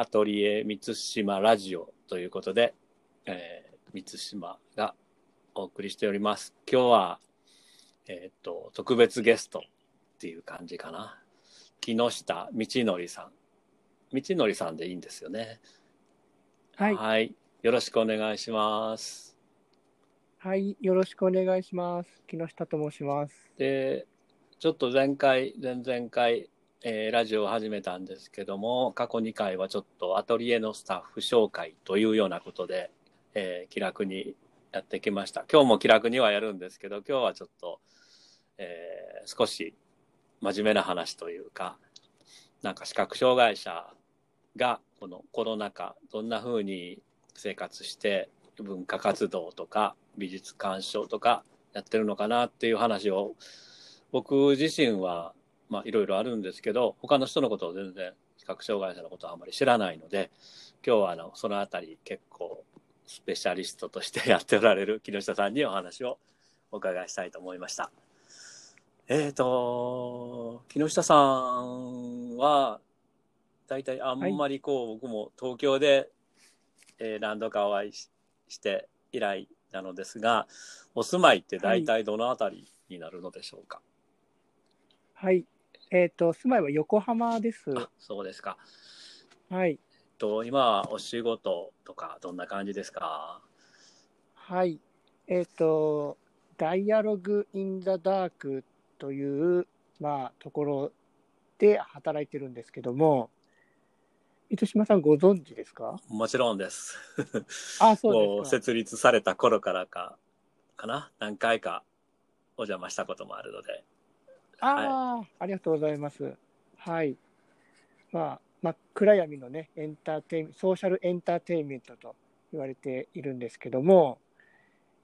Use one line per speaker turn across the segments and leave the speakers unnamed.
アトリエ満島ラジオということで、えー、満島がお送りしております。今日は、えっ、と、特別ゲストっていう感じかな。木下道則さん。道則さんでいいんですよね。
はい。
はい。よろしくお願いします。
はい。よろしくお願いします。木下と申します。
で、ちょっと前回、前々回、えーラジオを始めたんですけども、過去2回はちょっとアトリエのスタッフ紹介というようなことで、えー気楽にやってきました。今日も気楽にはやるんですけど、今日はちょっと、えー少し真面目な話というか、なんか視覚障害者がこのコロナ禍、どんな風に生活して文化活動とか美術鑑賞とかやってるのかなっていう話を僕自身はまあいろいろあるんですけど他の人のことを全然視覚障害者のことはあまり知らないので今日はあのそのあたり結構スペシャリストとしてやっておられる木下さんにお話をお伺いしたいと思いました。えーと木下さんは大体あんまりこう、僕も東京で、えー何度かお会いしして以来なのですがお住まいって大体どのあたりになるのでしょうか、
はい。えっ、と、住まいは横浜です。
あそうですか。
はい。
えっと、今はお仕事とかどんな感じですか？
はい。えっ、と、ダイアログ・イン・ザ・ダークという、まあ、ところで働いてるんですけども、糸島さんご存知ですか？
もちろんです。
あ、そ
もう
うですか。
設立された頃からか、かな？何回かお邪魔したこともあるので。
ああ、ありがとうございます。はい。まあ、真っ暗闇のね、エンターテインソーシャルエンターテインメントと言われているんですけども、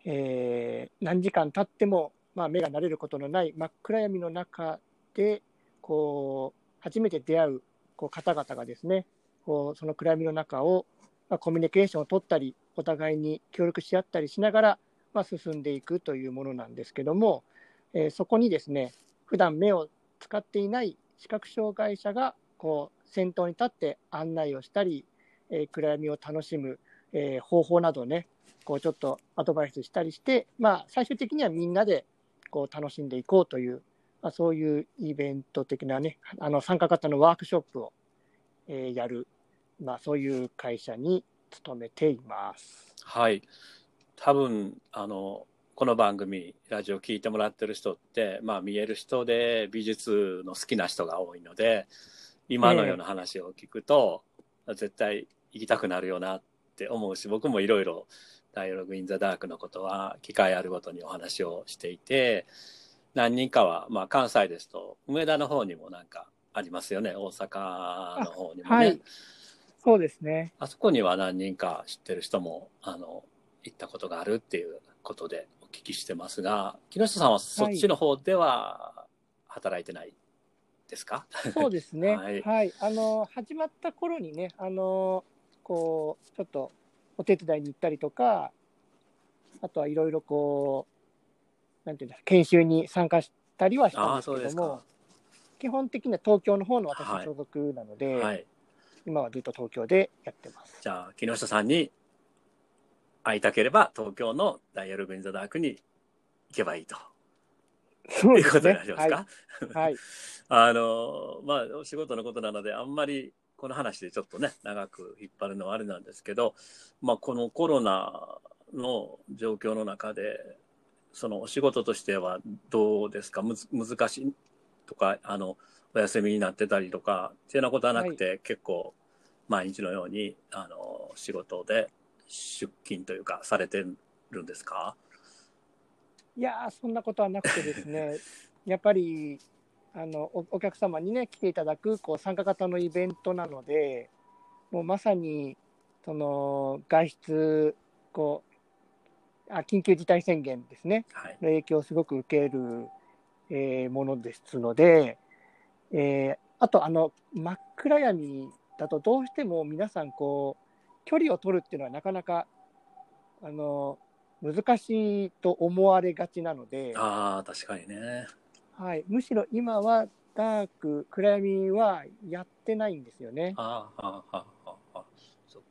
えー何時間経っても、まあ、目が慣れることのない真っ暗闇の中で、こう、初めて出会うこう方々がですね、こうその暗闇の中を、まあ、コミュニケーションを取ったり、お互いに協力し合ったりしながら、まあ、進んでいくというものなんですけども、えーそこにですね、普段目を使っていない視覚障害者がこう先頭に立って案内をしたり、えー暗闇を楽しむ、えー方法などねこうちょっとアドバイスしたりして、まあ、最終的にはみんなでこう楽しんでいこうという、まあ、そういうイベント的なねあの参加型のワークショップを、えーやる、まあ、そういう会社に勤めています。
はい。多分、あの、この番組、ラジオ聞いてもらってる人って、まあ見える人で美術の好きな人が多いので、今のような話を聞くと、絶対行きたくなるよなって思うし、僕もいろいろダイアログインザダークのことは機会あるごとにお話をしていて、何人かは、まあ関西ですと、梅田の方にもなんかありますよね、大阪の方にもね。
はいそうですね。
あそこには何人か知ってる人も、あの、行ったことがあるっていうことでお聞きしてますが、木下さんはそっちの方では働いてないですか、
そうですね。
は
はいい、あの始まった頃にね、あのこうちょっとお手伝いに行ったりとか、あとはいろいろこうなんていうんですか研修に参加したりはしたんですけども
か。、
基本的には東京の方の私
はい
の所属なので、
はい。
今はずっと東京でやってます。
じゃあ、木下さんに会いたければ、東京のダイヤルグインザダークに行けばいいと。
そう
いうことになりますか、
はい。はい、
あの、まあ、お仕事のことなので、あんまりこの話でちょっとね、長く引っ張るのはあれなんですけど、まあ、このコロナの状況の中で、そのお仕事としてはどうですか？むず難しいとか、あの、お休みになってたりとか、っていうようなことはなくて、結構、毎日のように、あの、仕事で出勤というか、されてるんですか？
いやーそんなことはなくてですね、やっぱりあのおお客様にね、来ていただくこう参加型のイベントなので、もうまさにその外出こうあ、緊急事態宣言ですね、
はい。
の影響をすごく受ける、えーものですので、えーあとあの、真っ暗闇だと、どうしても皆さんこう、距離を取るっていうのはなかなかあの難しいと思われがちなので、
ああ、確かにね。
はい、むしろ今はダーク、暗闇はやってないんですよね。
ああ、はあ、はあ、は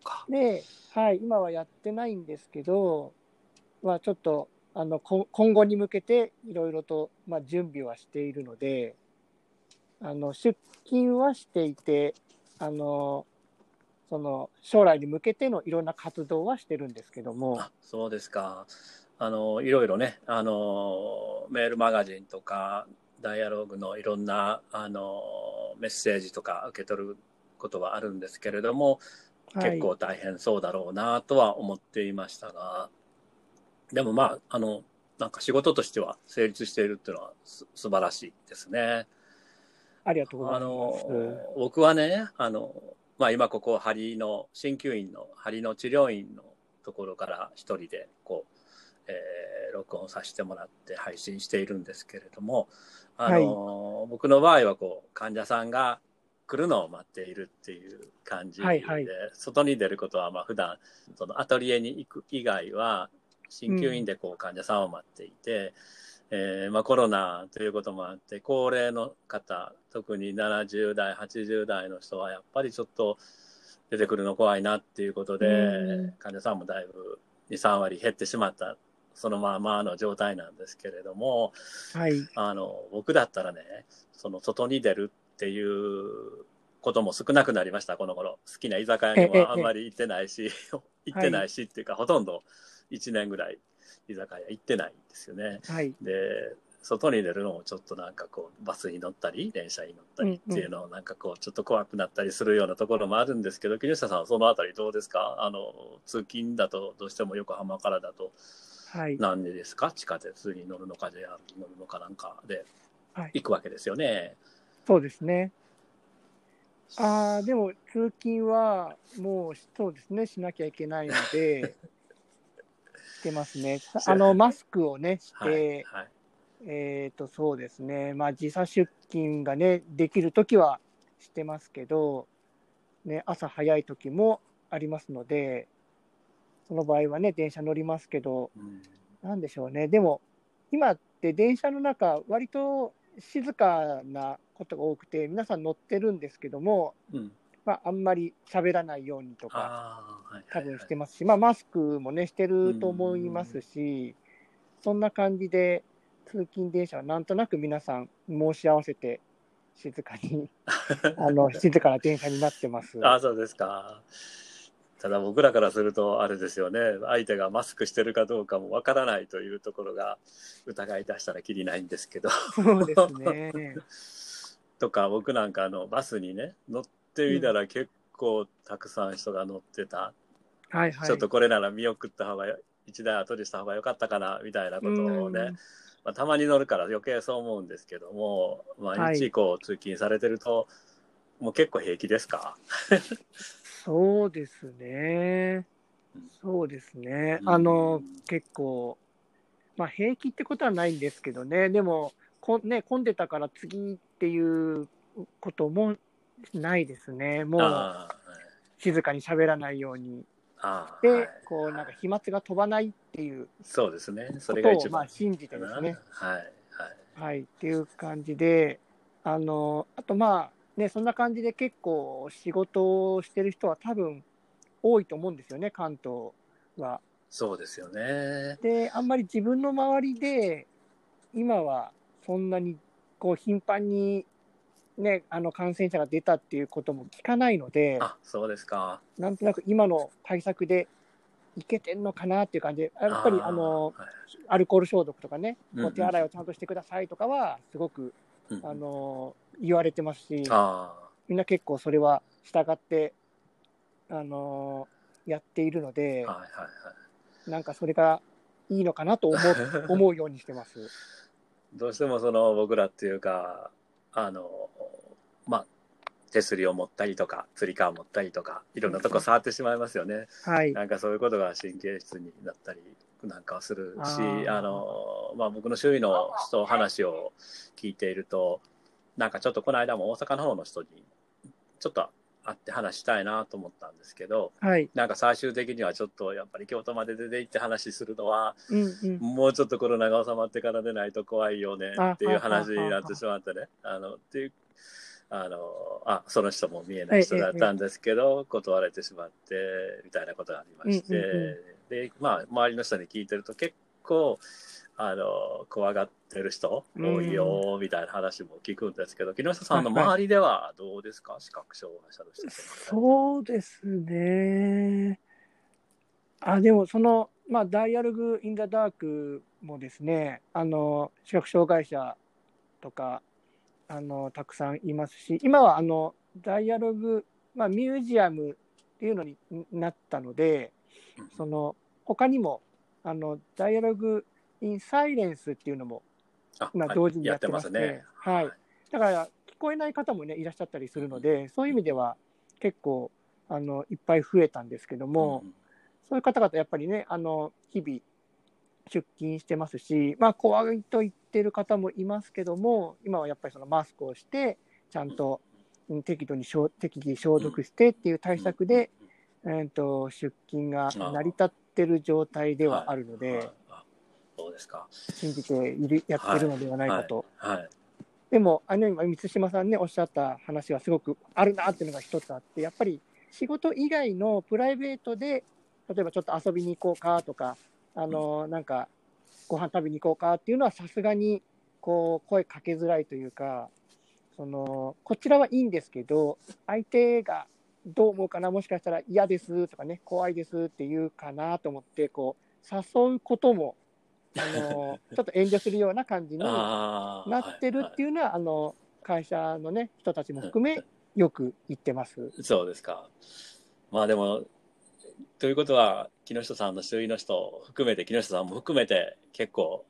か。
で、はい、今はやってないんですけど、まあ、ちょっとあのこ今後に向けていろいろと、まあ、準備はしているので、あの出勤はしていて、あのその将来に向けてのいろんな活動はしてるんですけども。
あそうですか。あのいろいろねあのメールマガジンとかダイアログのいろんなあのメッセージとか受け取ることはあるんですけれども、
はい
結構大変そうだろうなとは思っていましたが、でもまああのなんか仕事としては成立しているっていうのはす素晴らしいですね。
ありがとうござい
あの
ます。
僕はねあの、まあ、今ここ針の鍼灸院の針の治療院のところから一人でこう、えー録音させてもらって配信しているんですけれどもあの、僕の場合はこう患者さんが来るのを待っているっていう感じで、
はいはい。
外に出ることはまあ普段そのアトリエに行く以外は鍼灸院でこう患者さんを待っていて、えーまあ、コロナということもあって高齢の方特に70代80代の人はやっぱりちょっと出てくるの怖いなっていうことで、
うん。
患者さんもだいぶ23割減ってしまったそのままの状態なんですけれども
はい。
あの僕だったらねその外に出るっていうことも少なくなりましたこの頃。好きな居酒屋に
ええ
もあんまり行ってないし 行ってないしっていうか、ほとんど1年ぐらい居酒屋行ってないんですよね。
はい。
で外に出るのもちょっとなんかこうバスに乗ったり電車に乗ったりっていうのをなんかこうちょっと怖くなったりするようなところもあるんですけど木下さんはそのあたりどうですか？あの通勤だとどうしても横浜からだと
はい。
何でですか？地下鉄に乗るのか JR に乗るのかなんかで
はい
行くわけですよね。
そうですね。ああ、でも通勤はもうそうですね、しなきゃいけないので、してますね。あの、マスクをね、して、
はいはい。
えっ、と、そうですね、まあ時差出勤がね、できるときはしてますけど、ね、朝早い時もありますので、その場合はね、電車乗りますけど、
うん。
なんでしょうね、でも、今って電車の中、割と静かなことが多くて、皆さん乗ってるんですけども、
うん
まあ、あんまり喋らないようにとか、多分してますし、まあ、マスクもね、してると思いますし、そんな感じで、通勤電車はなんとなく皆さん申し合わせて、静かに、あの、静かな電車になってます。
あそうですか。ただ僕らからするとあれですよね相手がマスクしてるかどうかもわからないというところが疑い出したらきりないんですけど
そうですね。
とか僕なんかあのバスにね乗ってみたら結構たくさん人が乗ってた、
はいはい。
ちょっとこれなら見送った方がよ一台後にした方が良かったかなみたいなことをね、
うん
まあ、たまに乗るから余計そう思うんですけども毎日こう通勤されてると、もう結構平気ですか？
そうですね
うん。
そうですね。
うん
あの、結構、まあ、平気ってことはないんですけどね、でも、こんね、混んでたから次っていうこともないですね。もう、静かに喋らないように。で、
あーはい
こう、なんか飛沫が飛ばないっていう
そうですねそ
ことを、ま
れが一番
あ、信じてですね。
はいはい
はい、っていう感じで、あの、あとまあ、ね、そんな感じで結構仕事をしてる人は多分多いと思うんですよね、関東は。
そうですよね
で、あんまり自分の周りで、今はそんなにこう頻繁に、ね、あの感染者が出たっていうことも聞かないので、
あそうですか。
なんとなく今の対策でいけてんのかなっていう感じで、やっぱり
ー
あの
はい。
アルコール消毒とかね、
うん
お手洗いをちゃんとしてくださいとかは、すごく
うん
あの言われてますし、
あ
みんな結構それは従って、あのやっているので
ー、はいはいはい。
なんかそれがいいのかなと思う 思うようにしてます。
どうしてもその僕らっていうかあのまあ手すりを持ったりとかつり革を持ったりとかいろんなとこ触ってしまいますよね。
はい。
なんかそういうことが神経質になったりなんかするし
あ
の、まあ、僕の周囲の人話を聞いているとなんかちょっとこの間も大阪の方の人にちょっと会って話したいなと思ったんですけど
はい。
なんか最終的にはちょっとやっぱり京都まで出て行って話するのは
うんうん。
もうちょっとコロナが収まってからでないと怖いよねっていう話になってしまってね。あのっていうあのあその人も見えない人だったんですけど、断られてしまってみたいなことがありまして、
うんうん
でまあ周りの人に聞いてると結構あの怖がってる人多いよみたいな話も聞くんですけど、木下さんの周りではどうですか、視覚障害者の人
そうですね。あ、でもその、まあ、ダイアログ・イン・ザ・ダークもですね、あの、視覚障害者とか、あの、たくさんいますし、今はあの、ダイアログ、まあ、ミュージアムっていうのになったので、その、他にも、あの、ダイアログ・イン・サイレンスっていうのも、
あ
まあ、同時にやってますね。
ね。
はい。だから、聞こえない方もね、いらっしゃったりするので、そういう意味では結構、あの、いっぱい増えたんですけども、
うん
そういう方々、やっぱりね、あの、日々、出勤してますし、まあ、怖いと言ってる方もいますけども、今はやっぱりそのマスクをして、ちゃんと適度に消適宜消毒してっていう対策で、えー、と出勤が成り立ってる状態ではあるので、
そうですか。
信じてい。るやってるのではない。かと。
はい。
でも、あの今、満島さんね、おっしゃった話はすごくあるなってい。うのが一つあって、やっぱり仕事以外のプライベートで、例えばちょっと遊びに行こうかとか、あのなんか、ご飯食べに行こうかっていうのは、さすがにこう声かけづらいというか、そのこちらはいいんですけど、相手がどう思うかな、もしかしたら嫌ですとかね、怖いですって言うかなと思って、こう誘うことも、あの ちょっと遠慮するような感じになってるっていうのは、あの会社の、ね、人たちも含め、よく言ってます。
そうですか。まあでも、ということは、木下さんの周囲の人含めて、木下さんも含めて、結構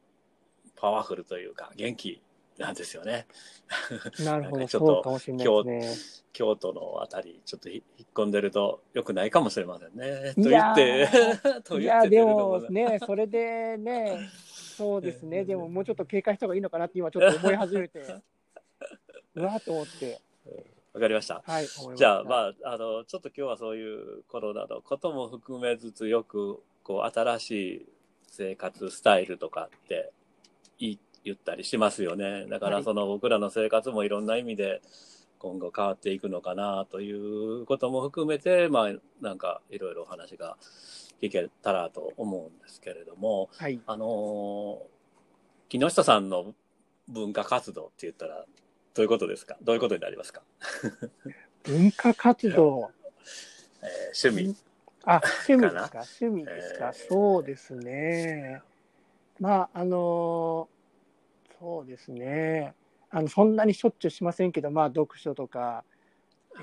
パワフルというか、元気なんですよね。
なるほど、
ちょっと
ね。
京都のあたり、ちょっとひ引っ込んでると良くないかもしれませんね。と
いや
言って
ー、
と
いや、で
言って出るの
も
も
ね、それでね、そうですね、でももうちょっと警戒した方がいいのかなって今ちょっと思い始めて、うわーと思って、
わかりました。
はい、
じゃあ、まあ、あの、ちょっと今日はそういうコロナのことも含めつつ、よく、こう、新しい生活スタイルとかって言い言ったりしますよね。だから、
はい
その僕らの生活もいろんな意味で今後変わっていくのかなということも含めて、まあ、なんかいろいろお話が聞けたらと思うんですけれども、
はい、
あのー木下さんの文化活動って言ったら、どういうことですか？どういうことになりますか、
文化活動、
えー趣味。
あ、趣味です
か？
か、趣味ですか、
えー。
そうですね。まあ、あのーそうですね。あの、そんなにしょっちゅうしませんけど、まあ、読書とか、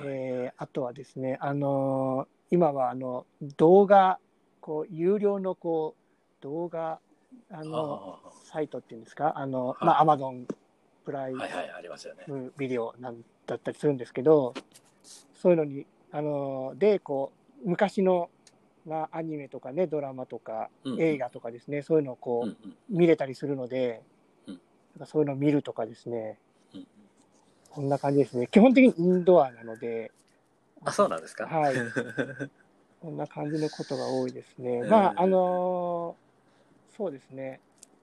えーあとはですね、あのー今は、あの、動画、こう、有料の、こう、動画、あの、
あ
サイトっていうんですか、あの、
はい。
まあ、アマゾン
はいはい、ありますよね。
ムビデオなんだったりするんですけど、そういうのに、あの、で、こう、昔の、まあ、アニメとかね、ドラマとか、
うん
映画とかですね、そういうのをこう、
うんうん
見れたりするので、
うん
なんかそういうのを見るとかですね、
うん
こんな感じですね。基本的にインドアなので、
あ、そうなんですか？
はい こんな感じのことが多いですね。
うん
まあ、あのそうですね。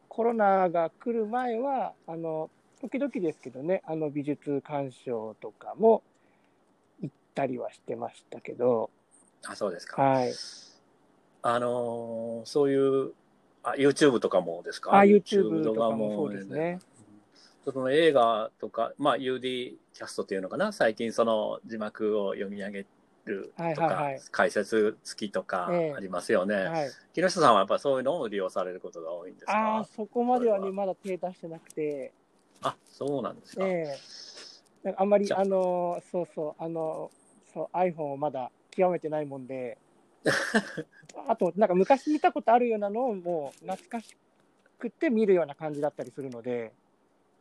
コロナが来る前は、あの、時々ですけどね、あの美術鑑賞とかも行ったりはしてましたけど、
あ、そうですか。
はい。
あのーそういう、あ、YouTube とかもですか？
あ、YouTube とかもそうですね。
その映画とか、まあ、UD キャストっていうのかな、最近その字幕を読み上げるとか、
はいはいはい
解説付きとか
ええ
ありますよね。
はい。
木下さんはやっぱりそういうのを利用されることが多いんです
ああ
か、
そこまではね、まだ手出してなくて、
あそうなんですか。
ええ。なんかあんまり
じ、ゃあ。
あの、そうそう、あの、そう iPhone をまだ極めてないもんで、あと、なんか昔見たことあるようなのをもう懐かしくて見るような感じだったりするので、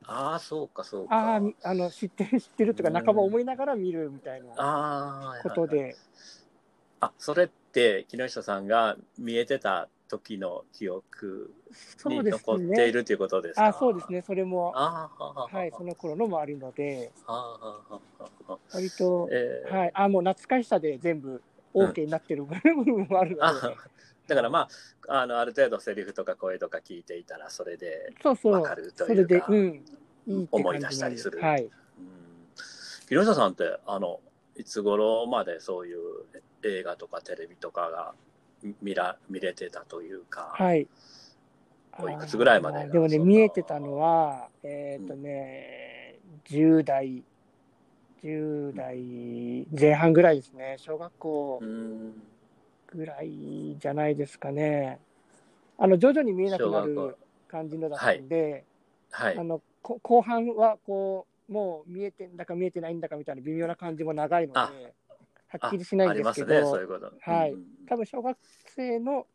ああ、そうか、そうか。
ああ、みあの知ってる、知ってるとか、
うん。
半ば思いながら見るみたいな
ああ、
ことで、
あ、それって木下さんが見えてた時の記憶に残ってい
ね。
るということですか？
あそうですね、それも、
ああ、はあはあ
はい、その頃のもあるので、
はあ
割と、
えー。
はい、あもう懐かしさで全部 OK になってる部分もあるので、
あだからまあ、あの、ある程度セリフとか声とか聞いていたら、それで、
そうそう。
わかる、というか
それで、うん、いい
思い出したりする。
はい。
うん。木下さんって、あの、いつ頃までそういう映画とかテレビとかが見ら見れてたというか、
はい。
おいくつぐらいまで
でもね、見えてたのは、えっ、とね、10代、10代前半ぐらいですね。小学校
うん、
ぐらいじゃないですかね。あの、徐々に見えなくなる感じのだったんで、
はい
あ。の、こ後半はこう、もう見えてんだか見えてないんだかみたいな微妙な感じも長いので、
あ
はっきりしない
あ
んですけど、
いうこと。
はい
うん
多分小学生の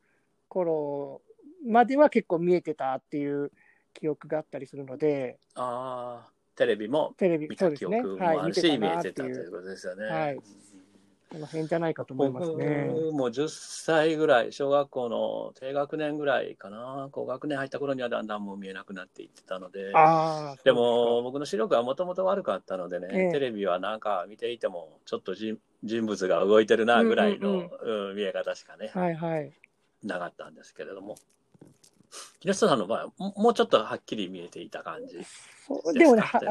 頃までは結構見えてたっていう記憶があったりするので、
ああ、テレビも見た
そうですね。
記憶も
はい、
あるし、
見てた
見え
てていう、
たということですよね。
はい
うん
この辺じゃないかと思いますね。
僕も10歳ぐらい、小学校の低学年ぐらいかな、高学年入った頃にはだんだんもう見えなくなっていってたので、でも僕の視力はもともと悪かったのでね、
ええ。
テレビはなんか見ていても、ちょっと人人物が動いてるなぐらいの、
うん
うん見え方しかね、
はいはい。
なかったんですけれども、木下さんの場合はももうちょっとはっきり見えていた感じですか？
そうでもね、はっ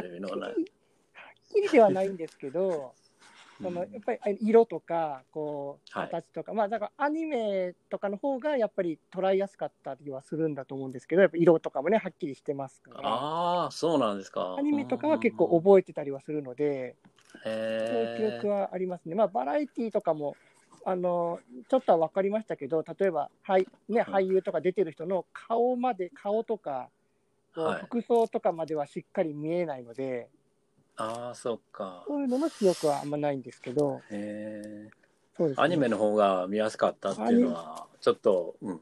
きりではないんですけど、そのやっぱり色とかこう
はい。
形とか、まあだからアニメとかの方がやっぱり捉えやすかったりはするんだと思うんですけどやっぱ色とかもねはっきりしてますから。
ああ、そうなんですか。
アニメとかは結構覚えてたりはするので、そういう記
へ
憶はありますね。まあバラエティーとかもあのちょっとは分かりましたけど例えば、はいね、
うん。
俳優とか出てる人の顔まで顔とか、服装とかまではしっかり見えないので
ああ、そっか。
そういうのの記憶はあんまないんですけど
へえ。
そうですね
アニメの方が見やすかったっていうのは、ちょっと、うん、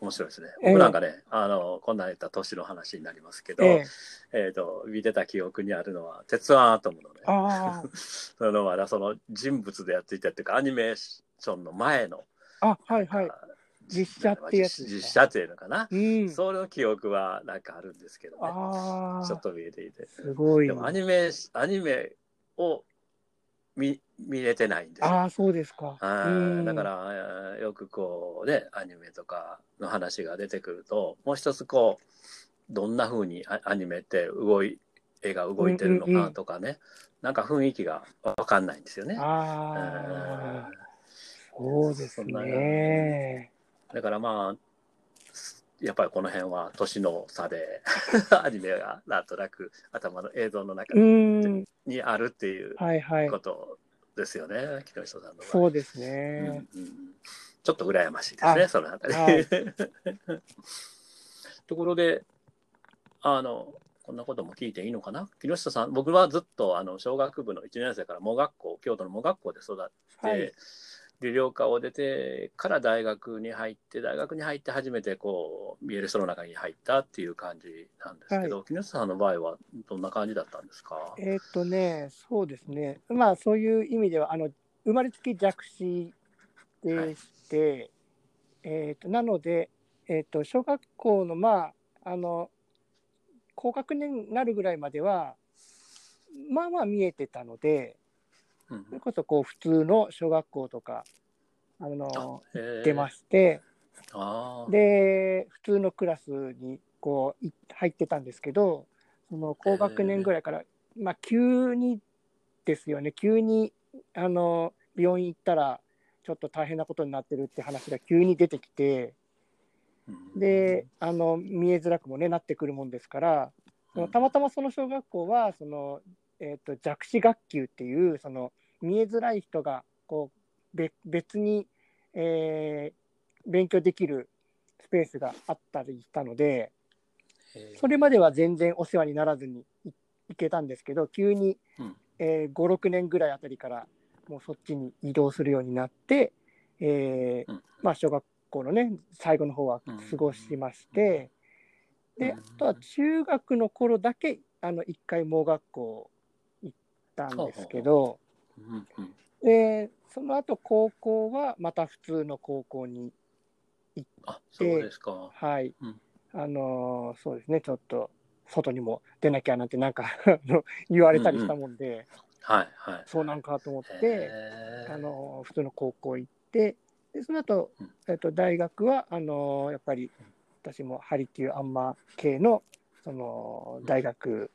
面白いですね。
ええ
僕なんかね、あの、こんなん言った年の話になりますけど、
え
え
え
っ、と、見てた記憶にあるのは、鉄腕アトムのね、
あ
そのまだその人物でやっていたっていうか、アニメーションの前の、
あ、あ、はいはい。実写ってやつ
実写っていうのかな？
うん。
その記憶はなんかあるんですけどね。
ああ、
ちょっと見えていて。
すごい。
でもアニメ、アニメを見見れてないんですよ。
ああ、そうですか。
は
うん
いだから、えーよくこうね、アニメとかの話が出てくると、もう一つこう、どんな風にアアニメって動い、絵が動いてるの
うんうんうん
かとかね、なんか雰囲気がわかんないんですよね。
ああ、
え
そうですね。
ーだからまあ、やっぱりこの辺は年の差で、アニメがなんとなく頭の映像の中
うん、
にあるっていうこ。とですよね、木下さんの場合。
そうです
うん
ね。
うんちょっと羨ましいですね、
あ
そのあたり。
はい
ところで、あの、こんなことも聞いていいのかな？木下さん、僕はずっとあの小学部の1年生から盲学校、京都の盲学校で育って、
はい
で寮科を出てから大学に入って、大学に入って初めてこう見える人の中に入ったっていう感じなんですけど、木下さんの場合はどんな感じだったんですか？
えーっとね、そうですね。まあ、そういう意味では、あの、生まれつき弱視でして、えーっと、なので、えーっと、小学校の、まあ、あの、高学年になるぐらいまでは、まあまあ見えてたので、
うん
それこそこう普通の小学校とか、あの、出
出
まして、で、普通のクラスにこうい入ってたんですけど、その高学年ぐらいから、まあ、急にですよね、急にあの病院行ったら、ちょっと大変なことになってるって話が急に出てきて、
うん
で、あの見えづらくも、ね、なってくるもんですから、そのたまたまその小学校はその、えー、と弱視学級っていうその見えづらい人がこう別別に、えー勉強できるスペースがあったりしたのでそれまでは全然お世話にならずにい行けたんですけど急に、
うん。
えー56年ぐらいあたりからもうそっちに移動するようになって、えー
うん。
まあ、小学校のね最後の方は過ごしまして。で
うん
あとは中学の頃だけあの一回盲学校行ったんですけどでその後高校はまた普通の高校に
あ、そうですか。
はい、
うん。
あのーそうですね。ちょっと外にも出なきゃなんてなんか 言われたりしたもんで、
はいはい。
そうなんかと思って、あのー普通の高校行ってでその後、
うん。
えっと大学はあのーやっぱり私もハリキューアンマー系のその大学、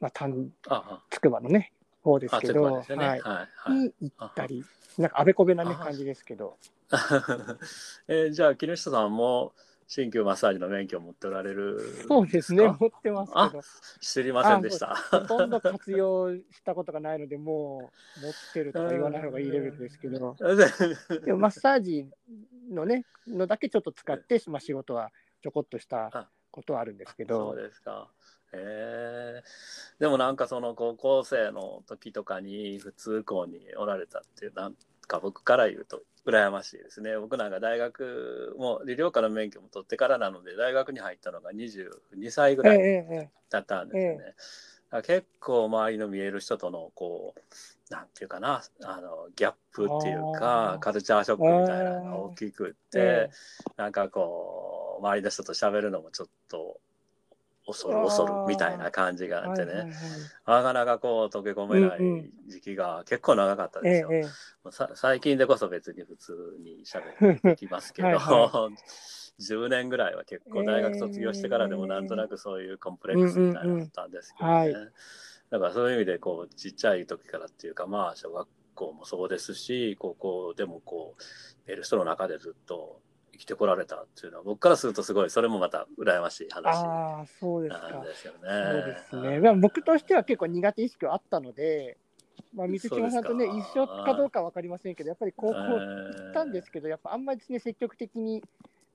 まあ、単
あ
筑波のね方ですけど、
ね。は
はいい、
はい。
に行ったり、なんかあべこべな、感じですけど、
えーじゃあ木下さんも鍼灸マッサージの免許を持っておられる
そうですね、
か
持ってますけど、
知りませんでした。
ほとんど活用したことがないので、もう持ってるとか言わない方がいいレベルですけど、でもマッサージのね、のだけちょっと使って、まあ、仕事はちょこっとしたことはあるんですけ
そう
ど、
ですか。えー、でもなんかその高校生の時とかに普通校におられたっていうなんか僕から言うと羨ましいですね。僕なんか大学も理療科の免許も取ってからなので大学に入ったのが22歳ぐ
ええ
らい
ええ。
だったんですよね。だから結構周りの見える人とのこうなんていうかなあのギャップっていう
あ
か
ー。
カルチャーショックみたいなのが大きくって、
え。
なんかこう周りの人と喋るのもちょっと恐る恐るみたいな感じがあってね、
はいはいはい。
なかなかこう溶け込めない
うんうん
時期が結構長かったですよ。
えええ
もうさ最近でこそ別に普通に喋ってきますけど
はいは
10年ぐらいは結構大学卒業してからでもなんとなくそういうコンプレックスみたいなのあったんですけどね。
うんうんうん。は
だからそういう意味でこうちっちゃい時からっていうかまあ小学校もそうですし高校でもこう見える人の中でずっと生きてこられたっていうのは僕からするとすごいそれもまた羨ましい話
ああ、そうですか。
ですよね。
そうですね。まあ、僕としては結構苦手意識はあったので、まあ、水島さんとね、一緒かどうかわかりませんけど、やっぱり高校行
行
ったんですけど、やっぱあんまりですね、積極的に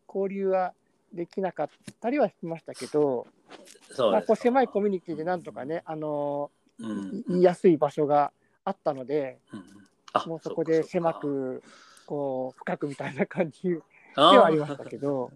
交流はできなかったりはしましたけど、まあ、
そうです
こう狭いコミュニティでなんとかね、あの
うん。
言いやすい場所があったので、
うんあ
もうそこで狭く、こう、深くみたいな感じではありましたけど、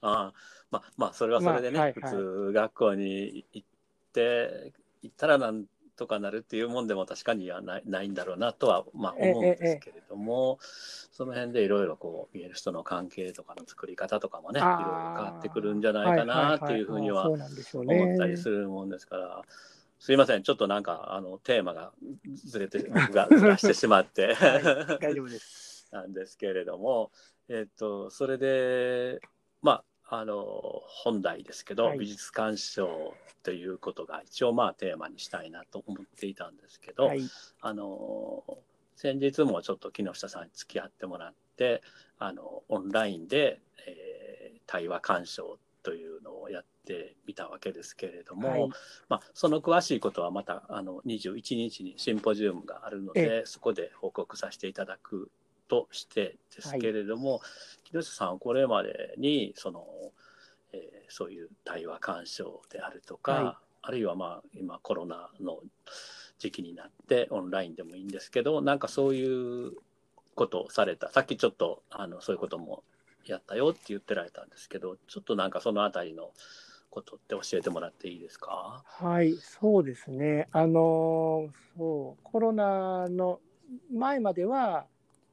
あー。まあまあそれはそれでね、
まあはいはい。
普通学校に行って行ったらなんとかなるっていうもんでも確かにはないないんだろうなとはまあ
ええ
思うんですけれども、その辺でいろいろこう見える人の関係とかの作り方とかもねいろいろ変わってくるんじゃないかなっていうふうには。思ったりするもんですから。すいません、ちょっとなんかあのテーマがずれて ずらしてしまって、
はい大丈夫です。
なんですけれども、えっとそれでまああの本題ですけど、
はい。
美術鑑賞ということが一応まあテーマにしたいなと思っていたんですけど、
はい。
あの先日もちょっと木下さんに付き合ってもらってあのオンラインで、えー対話鑑賞というのをやってみたわけですけれども、
はい。
まあ、その詳しいことはまたあの21日にシンポジウムがあるのでそこで報告させていただくとしてですけれども、木下さんはこれまでにその、えーそういう対話鑑賞であるとか、
はい。
あるいはまあ今コロナの時期になってオンラインでもいいんですけどなんかそういうことをされたさっきちょっとあのそういうこともやったよって言ってられたんですけどちょっとなんかそのあたりのことって教えてもらっていいですか？
はい、そうですね。あのそうコロナの前までは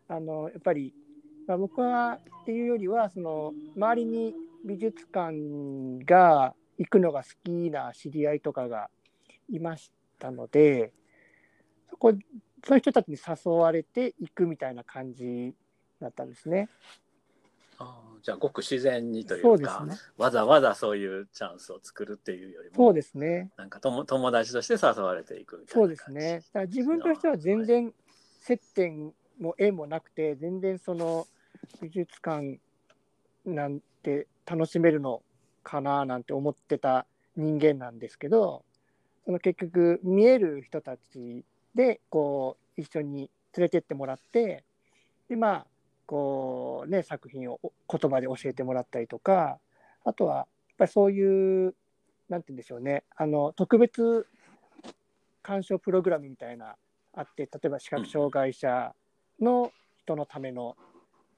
あのやっぱり、まあ、僕はっていうよりはその周りに美術館が行くのが好きな知り合いとかがいましたのでそこそういう人たちに誘われて行くみたいな感じだったんですね。
あーじゃあごく自然にとい
そう
か
ね。
わざわざそういうチャンスを作るっていうよりも
そうですね。
なんか友友達として誘われていくみたい
そう
な感じ
ですね。だから自分としては全然接点も縁もなくて、全然その美術館なんて楽しめるのかななんて思ってた人間なんですけど、その結局見える人たちでこう一緒に連れてってもらって、でまあこうね作品を言葉で教えてもらったりとか、あとはやっぱりそういうなんて言うんでしょうね、あの特別鑑賞プログラムみたいなあって例えば視覚障害者の人のための,、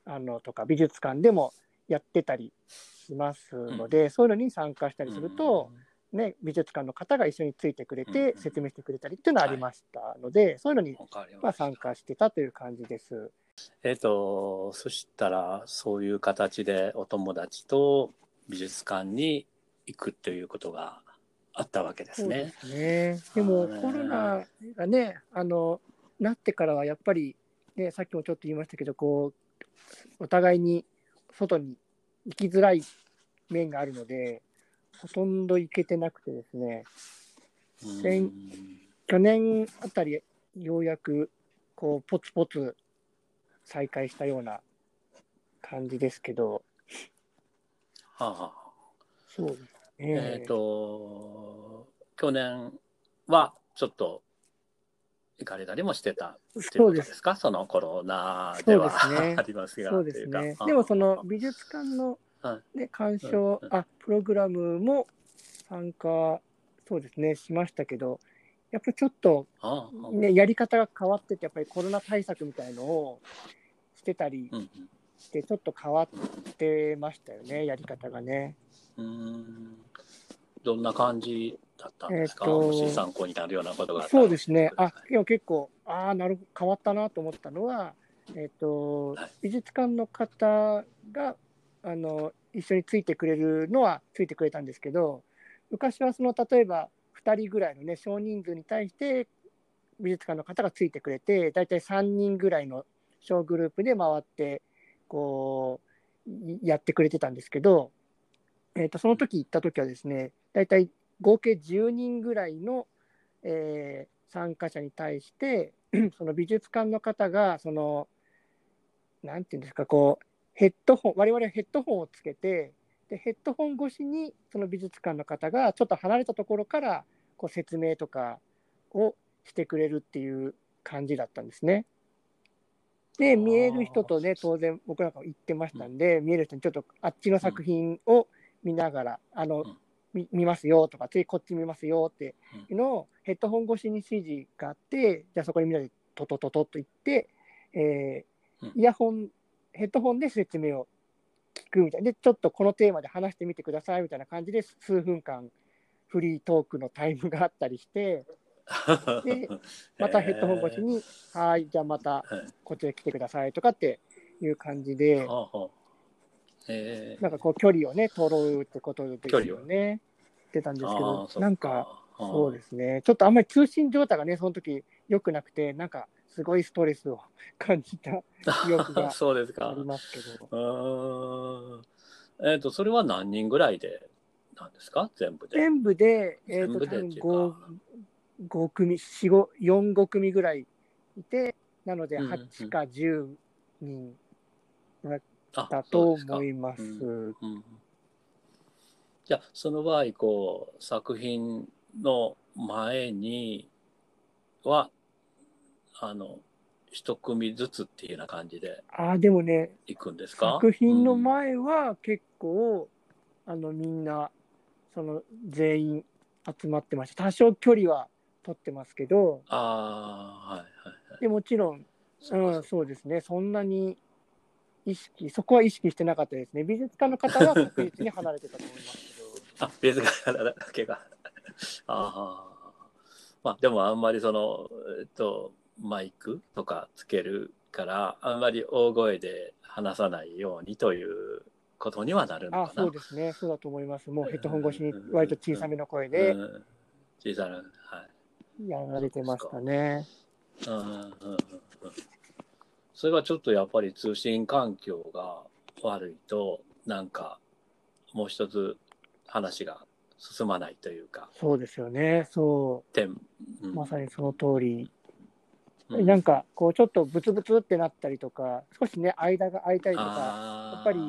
あのとか美術館でもやってたりしますので、そういうのに参加したりすると、ね、美術館の方が一緒についてくれて
うん
説明してくれたりっていうのはありましたので、そういうのに、
ま
あ、参加してたという感じです。
えっ、とそしたらそういう形でお友達と美術館に行くということがあったわけです
そうで
ね。
すね。でもコロナがね、あのなってからはやっぱり、ね、さっきもちょっと言いましたけど、こうお互いに外に行きづらい面があるので、ほとんど行けてなくてですね、
うん
先去年あたりようやくこうポツポツ再開したような感じですけど、
はあ。はあ
そうですね。
えっ、と、去年はちょっと行かれたりもしてたっていう
そうで
ことですすか？そのコロナでは。
そうですね。
ありますが。
そうですね。でもその美術館の、
は
ね、鑑賞、
うん
あプログラムも参加そうですねしましたけどやっぱりちょっと、ね、やり方が変わっててやっぱりコロナ対策みたいのをしてたり
うん
してちょっと変わってましたよねやり方がね。
うん。どんな感じだったんですか、
えーと
もし参考になるようなことが
そうですね。あ
教えてください、
でも結構、ああ、なる変わったなと思ったのは、えっ、と、
はい。
美術館の方が、あの、一緒についてくれるのはついてくれたんですけど、昔はその、例えば、2人ぐらいのね、少人数に対して、美術館の方がついてくれて、大体3人ぐらいの小グループで回って、こう、いやってくれてたんですけど、えっ、と、その時行った時はですね、大体合計10人ぐらいの、えー参加者に対して、その美術館の方が、その、なんていうんですか、こう、ヘッドホン、我々はヘッドホンをつけて、でヘッドホン越しに、その美術館の方が、ちょっと離れたところから、こう、説明とかをしてくれるっていう感じだったんですね。で、見える人とね、当然、僕なんかも行ってましたんで、見える人にちょっとあっちの作品を見ながら、あの、
うん。
み見ますよとか、次こっち見ますよっていうのをヘッドホン越しに指示があって、じゃあそこにみんなでトトトトと言って、えー
うん。
イヤホン、ヘッドホンで説明を聞くみたいな。で、ちょっとこのテーマで話してみてくださいみたいな感じで、数分間フリートークのタイムがあったりして、で またヘッドホン越しに、はい、じゃあまたこっちへ来てくださいとかっていう感じで、なんかこう距離をね、取ろうってことですよね。ってたんですけ
あ
どなんか、そうですね。ちょっとあんまり通信状態がね、その時良くなくて、なんかすごいストレスを感じた 記憶が
そうですか
あり。ますけど。
うーんえっ、と、それは何人ぐらいでなんですか？全部で。
全部で、えっ、と、
全部
多分
でっていうか
5、5組、4、5、4、5組ぐらいいて、なので
うんうんうん
8か10人
あ
だと
そうですか
思います。
うんじゃあその場合こう作品の前にはあの一組ずつっていうような感じで
ああ、でもね、
行くんですか？
作品の
うん。
前は結構、あのみんなその全員集まってました。多少距離は取ってますけど。
ああはいはいはい。
でもちろん、
そうか
うん、そうですね。そんなに意識そこは意識してなかったですね。美術館の方は確実に離れてたと思います
あ別からだけがああまあでもあんまりそのえっとマイクとかつけるからあんまり大声で話さないようにということにはなるのかな。
あそうですね。そうだと思います。もうヘッドホン越しに割と小さめの声で
うん。小さなはい。
やられてましたね、
うんうんうんうん。それはちょっとやっぱり通信環境が悪いとなんかもう一つ話が進まないというか。
そうですよね。そ
点、う
うん。まさにその通り。
うん。
なんかこうちょっとブツブツってなったりとか少しね間が空いたりとかやっぱり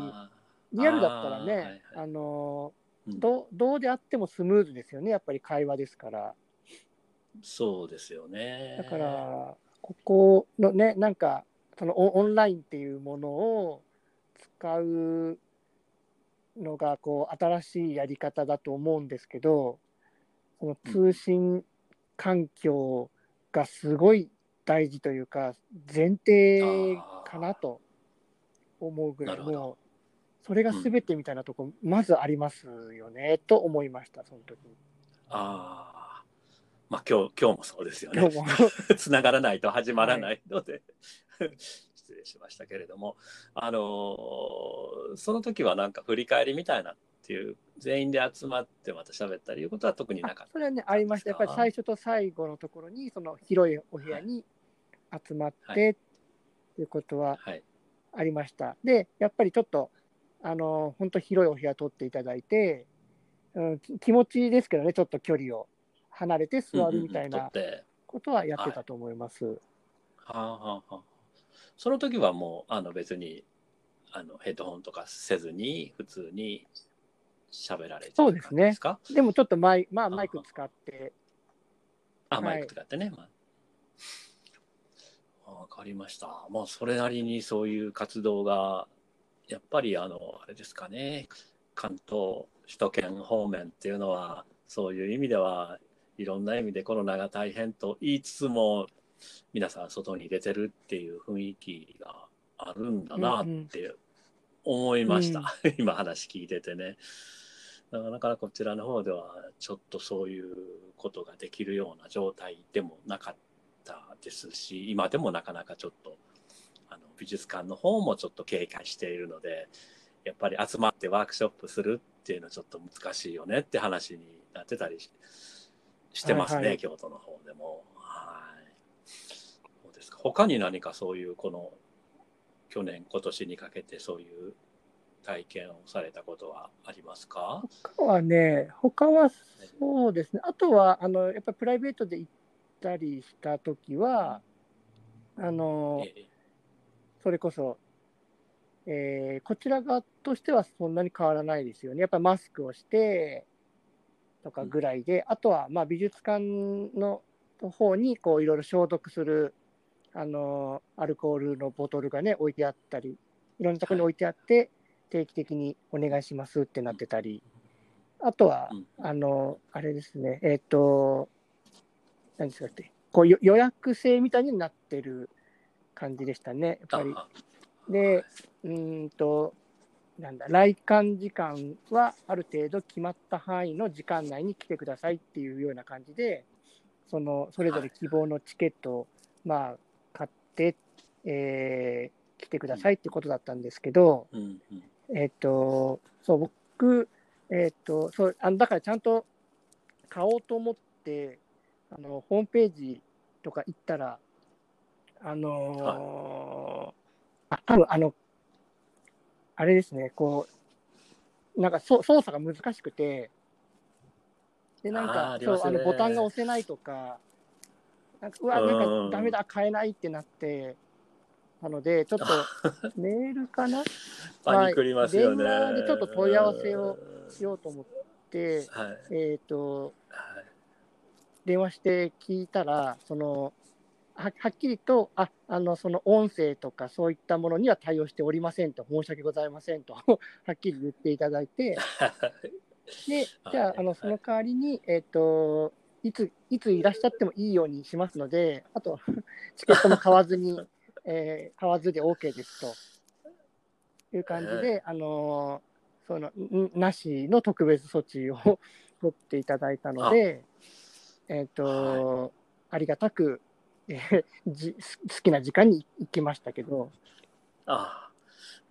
リアルだったらね
あーはいはい。
あの
うん。
どうどうであってもスムーズですよねやっぱり会話ですから。
そうですよね。
だからここのねなんかそのオンラインっていうものを使うのがこう新しいやり方だと思うんですけどその通信環境がすごい大事というか前提かなと思うぐらい
なるほど。
もうそれが全てみたいなとこまずありますよね、と思いましたその時に。
ああまあ今日今日もそうですよね。つな がらないと始まらないので、失礼しましたけれどもあのーその時はなんか振り返りみたいなっていう全員で集まってまた喋ったりいうことは特になかっ
あそれはねありました。やっぱり最初と最後のところにその広いお部屋に集まって、
はい。
っていうことは
た。はい、
ありました。でやっぱりちょっとあの本当広いお部屋取っていただいて、うん、き気持ちですけどねちょっと距離を離れて座るみたいなことはやってたと思います。
はあはあはあ、その時はもうあの別にあのヘッドホンとかせずに普通に喋られて
そうですね
ですか
でもちょっとマイ,、まあ、
あ
マイク使って、はい。
あマイク使ってね、まあ、わかりました。まあそれなりにそういう活動がやっぱりあのあれですかね。関東首都圏方面っていうのはそういう意味ではいろんな意味でコロナが大変と言いつつも皆さん外に出てるっていう雰囲気があるんだなって思いました、今話聞いててね。なかなかこちらの方ではちょっとそういうことができるような状態でもなかったですし今でもなかなかちょっとあの美術館の方もちょっと警戒しているのでやっぱり集まってワークショップするっていうのはちょっと難しいよねって話になってたりししてますね、
はいはい。
京都の方でも。他に何かそういうこの去年今年にかけてそういう体験をされたことはありますか？
他はね、他はそうですね、あとはあのやっぱりプライベートで行ったりしたときは、あの
ええ。
それこそ、えーこちら側としてはそんなに変わらないですよね。やっぱりマスクをしてとかぐらいで、あとはまあ美術館の方にこういろいろ消毒するあのアルコールのボトルがね置いてあったり、いろんなところに置いてあって、定期的にお願いしますってなってたり、あとは、
うん。
あの、あれですね、えっ、と、何ですかって、こうよ予約制みたいになってる感じでしたね、やっぱり。
あ
で、うーんと、なんだ、来館時間はある程度決まった範囲の時間内に来てくださいっていうような感じで、そのそれぞれ希望のチケットを、まあ、買って、えー来てくださいってことだったんですけど、
うんうん。
えっ、と、そう、僕、えっ、と、そう、あの、だからちゃんと買おうと思って、あの、ホームページとか行ったら、あのーあ、多分あの、あれですね、こう、なんかそ操作が難しくて、で、なんかそう、あの、ボタンが押せないとか、なんか、うわ、なんかダメだ、買えないってなって、なので、ちょっと メールかな？
パニクりますよね。
電話でちょっと問い合わせをしようと思って、
はい。
えっ、と、
はい。
電話して聞いたら、その、ははっきりと、あ、あの、その音声とかそういったものには対応しておりませんと、申し訳ございませんと、はっきり言っていただいて、で、じゃあ、
はい。
あの、その代わりに、えっ、と、いつ、いついらっしゃってもいいようにしますので、あと、チケットも買わずに、えー買わずで OK ですという感じで、あのーその、んなしの特別措置を 取っていただいたので、えっ、と、ありがたく、えーじ好きな時間に行きましたけど、
ああ、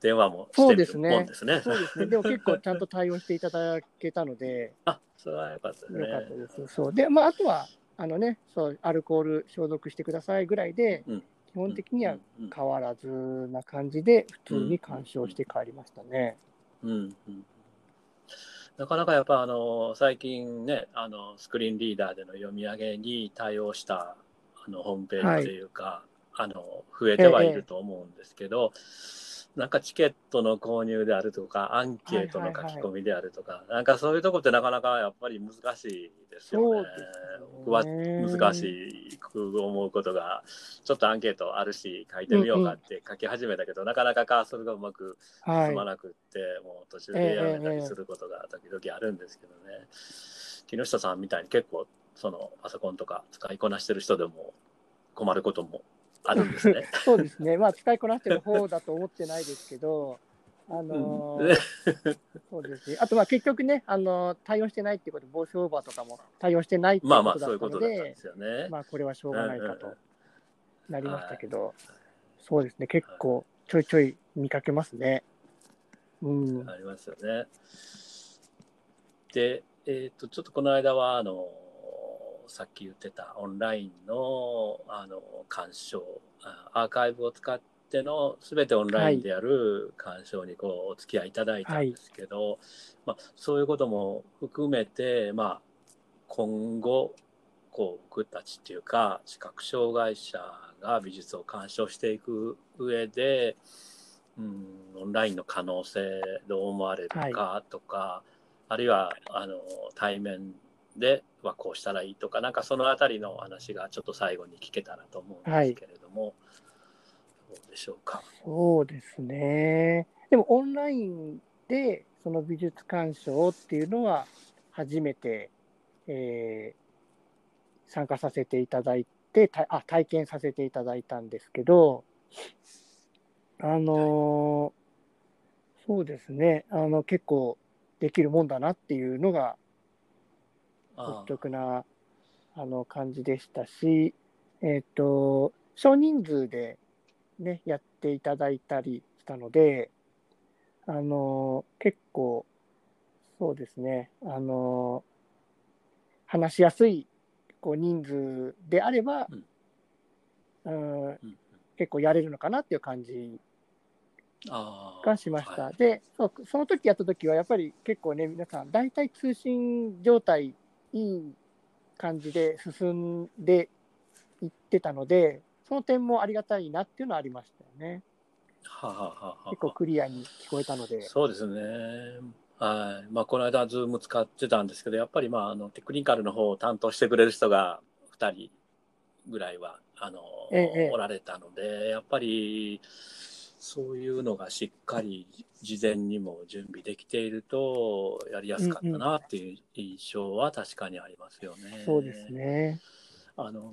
電話も
そう
してみる
ですね。
もんですね。
そうですね、でも結構ちゃんと対応していただけたので、
あ、それはよかったですね。
よかったです。そう。で、まあ、あとは、あのね、そう、アルコール消毒してくださいぐらいで、
うん。
基本的には変わらずな感じで、普通に鑑賞して帰りましたね。
うんうんなかなかやっぱあの最近ねあのスクリーンリーダーでの読み上げに対応したあのホームページというか、あの増えてはいると思うんですけど、なんかチケットの購入であるとかアンケートの書き込みであるとか、なんかそういうとこってなかなかやっぱり難しいですよね。僕は難しく思うことがちょっとアンケートあるし書いてみようかって書き始めたけど、なかなかカーソルがうまく
はい
進まなくって、もう途中でやめたりすることが時々あるんですけどね、木下さんみたいに結構そのパソコンとか使いこなしてる人でも困ることもあるんですね。
そうですね、まあ、使いこなしてる方だと思ってないですけど、あのー
うん
そうですね、あとまあ結局ね、あのー対応してないっていうこと、ボイスオーバーとかも対応してないっていう
まあ
ことだったの
まあそういうことだったん
で
で、すよね。
まあこれはしょうがないかとなりましたけど、そうですね、結構ちょいちょい見かけますね。うん、
ありますよね。で、えっ、と、ちょっとこの間は、あの、さっき言ってたオンラインの、あの、鑑賞、あアーカイブを使っての、すべてオンラインでやる鑑賞にこう、お付き合いいただいたんですけど、まあ、そういうことも含めて、まあ、今後、こう僕たちっていうか視覚障害者が美術を鑑賞していく上で、うん、オンラインの可能性どう思われるかとか、はい、あるいはあの対面ではこうしたらいいとかなんかその辺りの話がちょっと最後に聞けたらと思うんですけれども、はい、どうでしょうか。
そうですね。でもオンラインでその美術鑑賞っていうのは初めて、えー、参加させていただいてあ体験させていただいたんですけどあのー、そうですね。あの結構できるもんだなっていうのが率直なあの感じでしたし、えっ、ー、と少人数で、ね、やっていただいたりしたので、あの結構、そうですね、あの話しやすいこう人数であれば、うん、うん、結構やれるのかなっていう感じがしました。はい、でそ、その時やった時は、やっぱり結構ね、皆さん、大体通信状態、いい感じで進んでいってたので、その点もありがたいなっていうのはありましたよね。ははは結構クリアに聞こえたので。
そうですね。はいまあ、この間、ズーム使ってたんですけど、やっぱり、まあ、あのテクニカルの方を担当してくれる人が2人ぐらいはあの、ええ、おられたので、やっぱりそういうのがしっかり事前にも準備できていると、やりやすかったなっていう印象は確かにありますよね。うん
うん、そうですね
あの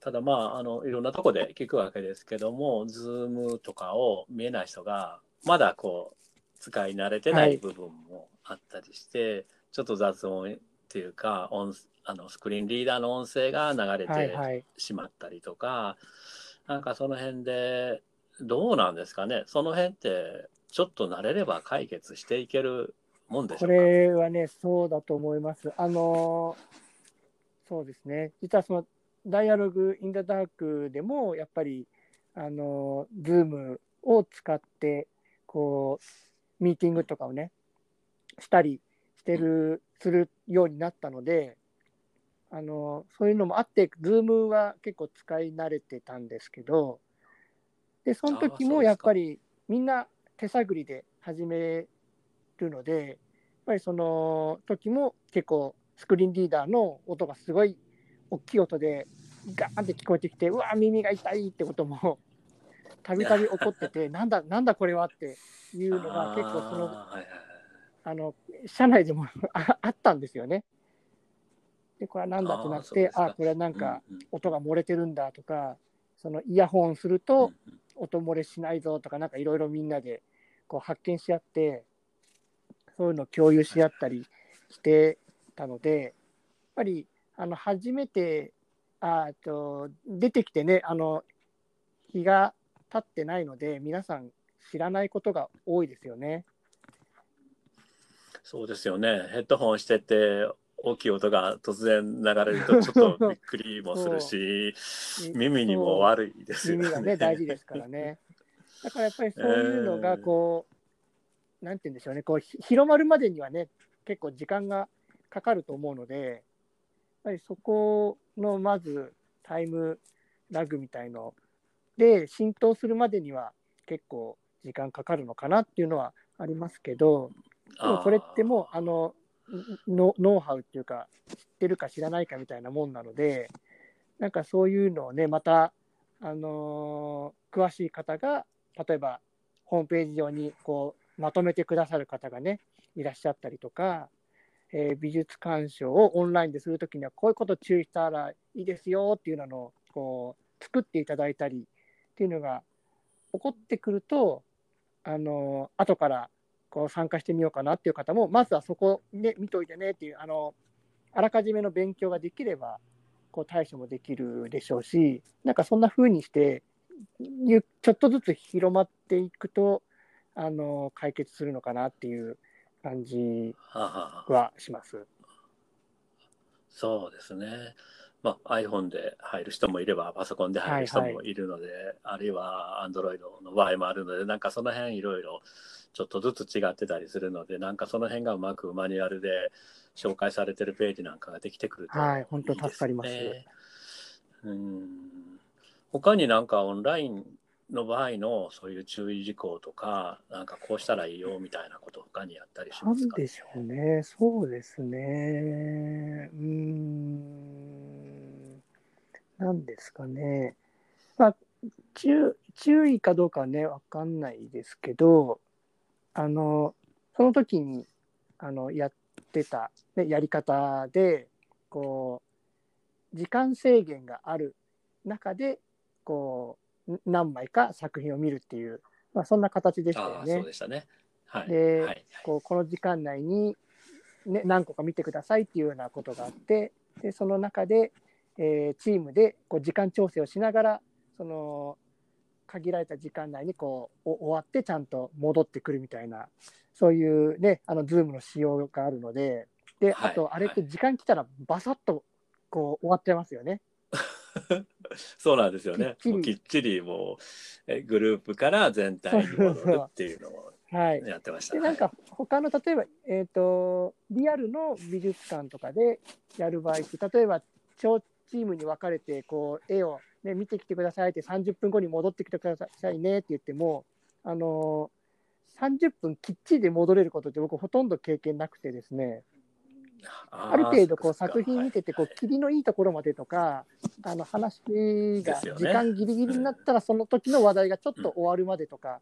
ただまああのいろんなとこで聞くわけですけども Zoom とかを見えない人がまだこう使い慣れてない部分もあったりして、はい、ちょっと雑音っていうか音あのスクリーンリーダーの音声が流れてしまったりとか、はいはい、なんかその辺でどうなんですかね。その辺ってちょっと慣れれば解決していけるもんでしょうか。
これはねそうだと思います。あのそうですね。実はそのダイアログ・イン・ダ・ダークでもやっぱりあの Zoom を使ってこうミーティングとかをねしたりしてるするようになったのであのそういうのもあって Zoom は結構使い慣れてたんですけどでその時もやっぱりみんな手探りで始めるのでやっぱりその時も結構スクリーンリーダーの音がすごい大きい音でガーンって聞こえてきてうわ耳が痛いってことも たびたび起こっててなんだなんだこれはっていうのが結構そのあの社内でも ああったんですよね。でこれは何だってなってあこれはなんか音が漏れてるんだとか、そのイヤホンすると音漏れしないぞとかなんかいろいろみんなでこう発見し合ってそういうのを共有し合ったりしてたのでやっぱりあの初めてあと出てきてねあの日が経ってないので皆さん知らないことが多いですよね。
そうですよねヘッドホンしてて大きい音が突然流れるとちょっとびっくりもするし耳にも悪いですよね。
耳がね大事ですからね。だからやっぱりそういうのがこう、えー、なんて言うんでしょうねこう広まるまでにはね結構時間がかかると思うのでぱりそこのまずタイムラグみたいので浸透するまでには結構時間かかるのかなっていうのはありますけどでもそれってもうあのノウハウっていうか知ってるか知らないかみたいなもんなのでなんかそういうのをねまたあのー、詳しい方が例えばホームページ上にこうまとめてくださる方がねいらっしゃったりとかえー、美術鑑賞をオンラインでするときにはこういうこと注意したらいいですよっていうのをこう作っていただいたりっていうのが起こってくるとあの後からこう参加してみようかなっていう方もまずはそこで見といてねっていうあのあらかじめの勉強ができればこう対処もできるでしょうしなんかそんな風にしてちょっとずつ広まっていくとあの解決するのかなっていう感じはします。
そうですね。まあ、iPhone で入る人もいればパソコンで入る人もいるので、はいはい、あるいは Android の場合もあるのでなんかその辺いろいろちょっとずつ違ってたりするのでなんかその辺がうまくマニュアルで紹介されてるページなんかができてくるといい、ね、はい、
本当助かります。
うん。他になんかオンラインの場合のそういう注意事項とか、なんかこうしたらいいよみたいなこと他にやったりしますか、
ね、でしょうね。そうですね。うん。なんですかね。まあ、注注意かどうかはね、わかんないですけど、あの、その時に、あの、やってた、ね、やり方で、こう、時間制限がある中で、こう、何枚か作品を見るっていう、まあ、そんな形でしたよね。
そうでしたね。はい、
で、はい、こうこの時間内に、ね、何個か見てくださいっていうようなことがあってでその中で、えー、チームでこう時間調整をしながらその限られた時間内にこう終わってちゃんと戻ってくるみたいなそういうねあの Zoom の仕様があるのでであとあれって時間来たらバサッとこう終わっちゃいますよね。
そうなんですよね。きっちりもうえグループから全体に戻るっていうのをやってました。
でなんか他の例えば、えーと、リアルの美術館とかでやる場合って例えば超チームに分かれてこう絵を、ね、見てきてくださいって30分後に戻ってきてくださいねって言ってもあのー、30分きっちりで戻れることって僕ほとんど経験なくてですね。ある程度こう作品見ててこう霧のいいところまでとかあの話が時間ギリギリになったらその時の話題がちょっと終わるまでとか、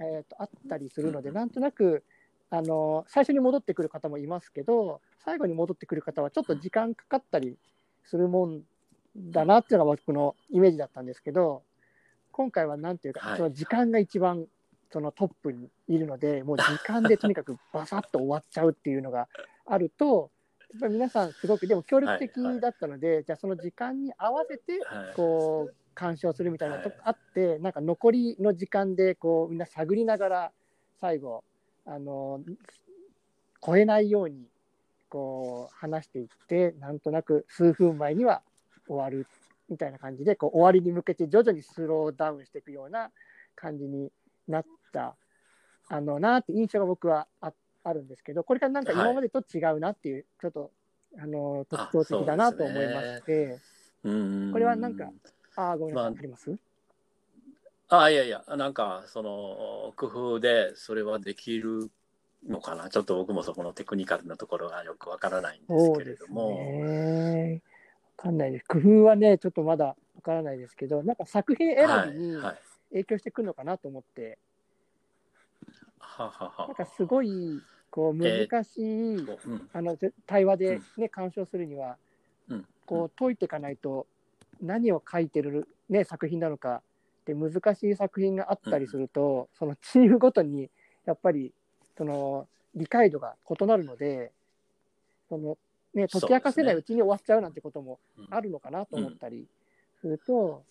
えー、とあったりするのでなんとなくあの最初に戻ってくる方もいますけど最後に戻ってくる方はちょっと時間かかったりするもんだなっていうのが僕のイメージだったんですけど今回は何ていうかその時間が一番そのトップにいるのでもう時間でとにかくバサッと終わっちゃうっていうのがあるとっぱり皆さんすごくでも協力的だったので、はいはい、じゃあその時間に合わせてこう鑑賞するみたいなとこあって、はい、なんか残りの時間でこうみんな探りながら最後あの超えないようにこう話していってなんとなく数分前には終わるみたいな感じでこう終わりに向けて徐々にスローダウンしていくような感じになったあのなって印象が僕はあっあるんですけど、これがなんか今までと違うなっていう、ちょっとあの特徴的だなと思いまして、ね、これはなんか、あごめんなさい、まあ、あります？
あいやいや、なんかその工夫でそれはできるのかな、ちょっと僕もそこのテクニカルなところがよくわからないんですけれども。
ね、わかんないです。工夫はね、ちょっとまだわからないですけど、なんか作品選びに影響してくるのかなと思って。
ははは。
なんかすごいこう難しい、えーうん、あの対話でね、鑑賞するには、うん、こう解いていかないと何を書いてる、ね、作品なのかで難しい作品があったりすると、そのチームごとにやっぱりその理解度が異なるのでその、ね、解き明かせないうちに終わっちゃうなんてこともあるのかなと思ったりすると、はい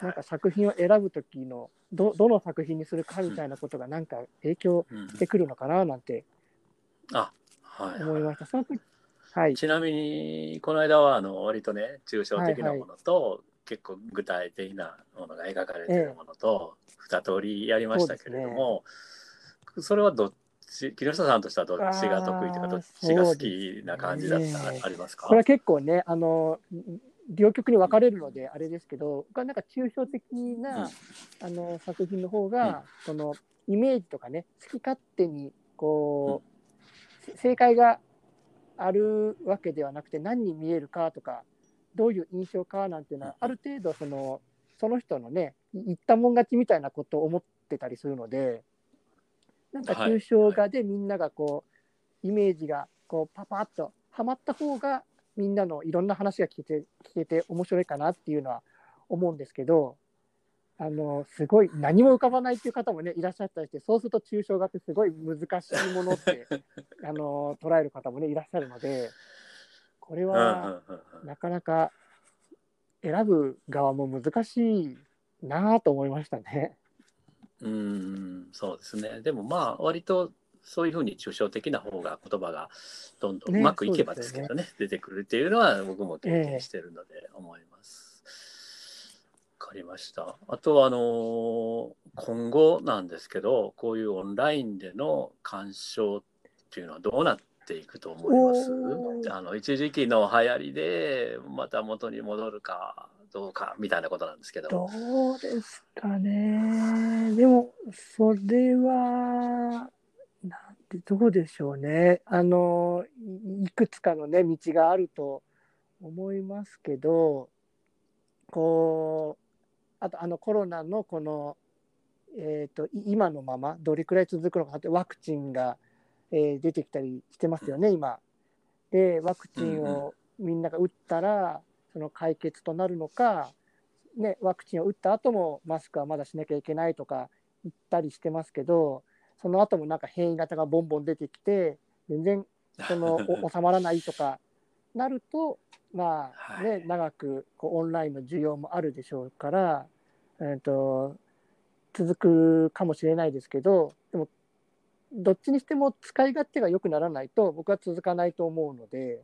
なんか作品を選ぶ時のどどの作品にするかみたいなことがなんか影響してくるのかななんて
あ、はい、
思いました。その時はい、
ちなみにこの間はあの割とね抽象的なものと、はいはい、結構具体的なものが描かれているものと二通りやりましたけれども、そ、ね,、それはどっち木下さんとしてはどっちが得意というかどっちが好きな感じだった、ね、ありますか？
これは結構ねあの両極に分かれるのであれですけど僕はなんか抽象的な、うん、あの作品の方が、うん、そのイメージとかね好き勝手にこう、正解があるわけではなくて何に見えるかとかどういう印象かなんていうのはある程度そのその人のね言ったもん勝ちみたいなことを思ってたりするのでなんか抽象画でみんながこう、イメージがこうパパッとはまった方がみんなのいろんな話が聞けて聞けて面白いかなっていうのは思うんですけどあのすごい何も浮かばないっていう方もねいらっしゃったりしてそうすると抽象画ってすごい難しいものって あの捉える方もねいらっしゃるのでこれはなかなか選ぶ側も難しいなと思いましたね。
うんそうですねでもまあ割とそういうふうに抽象的な方が言葉がどんどん
ね
うまくいけばですけどね出てくるっていうのは僕も経験してるので思います。わかりました。あとはあの今後なんですけどこういうオンラインでの鑑賞っていうのはどうなっていくと思います？あの一時期の流行りでまた元に戻るかどうかみたいなことなんですけど。
どうですかね。でも、それは、なんて、どうでしょうね。あの、いいくつかのね、道があると思いますけど、こう、あと、あの、コロナのこの、えっ、と、い今のまま、どれくらい続くのかって、ワクチンが、えー出てきたりしてますよね、今。で、ワクチンをみんなが打ったら、その解決となるのか、ね、ワクチンを打った後もマスクはまだしなきゃいけないとか言ったりしてますけど、その後もなんか変異型がボンボン出てきて、全然その お収まらないとかなると、まあ
は
ね、長くこうオンラインの需要もあるでしょうから、えー、と続くかもしれないですけど、でも、どっちにしても使い勝手が良くならないと、僕は続かないと思うので。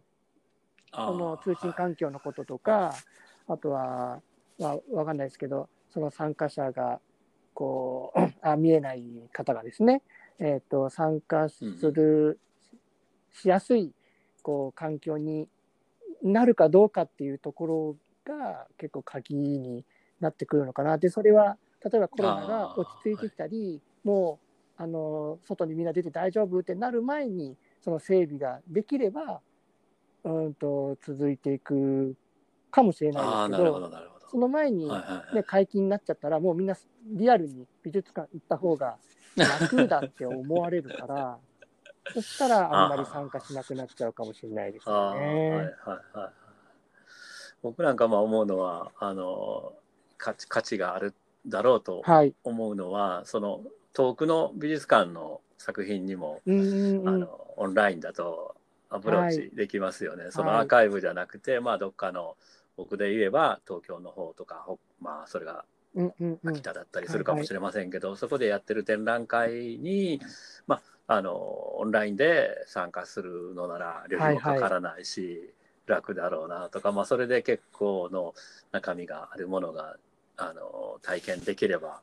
その通信環境のこととか、あとは、まあ、わかんないですけど、その参加者が、こう、あ見えない方がですね、えっ、と、参加する、しやすい、こう、環境になるかどうかっていうところが結構鍵になってくるのかな。で、それは、例えばコロナが落ち着いてきたり、もう、あの、外にみんな出て大丈夫ってなる前に、その整備ができれば、うんと続いていくかもしれ
あ
ないですけど。その前に、
はいはいはい
ね、解禁になっちゃったら、もうみんなリアルに美術館行った方が楽だって思われるから、そしたらあんまり参加しなくなっちゃうかもしれないですよ
はいはい
ね。
はい。僕なんかまあ思うのはあの価値価値があるだろうと
はい。
思うのはその遠くの美術館の作品にも、
うんうんうん。
あのオンラインだとアプローチできますよね。その
はい
アーカイブじゃなくて、まあどっかの僕で言えば東京の方とかほまあそれが秋。田だったりするかもしれませんけど、そこでやってる展覧会に、まあ、あのオンラインで参加するのなら旅費もかからないし、楽だろうなとか、まあ、それで結構の中身があるものがあの体験できれば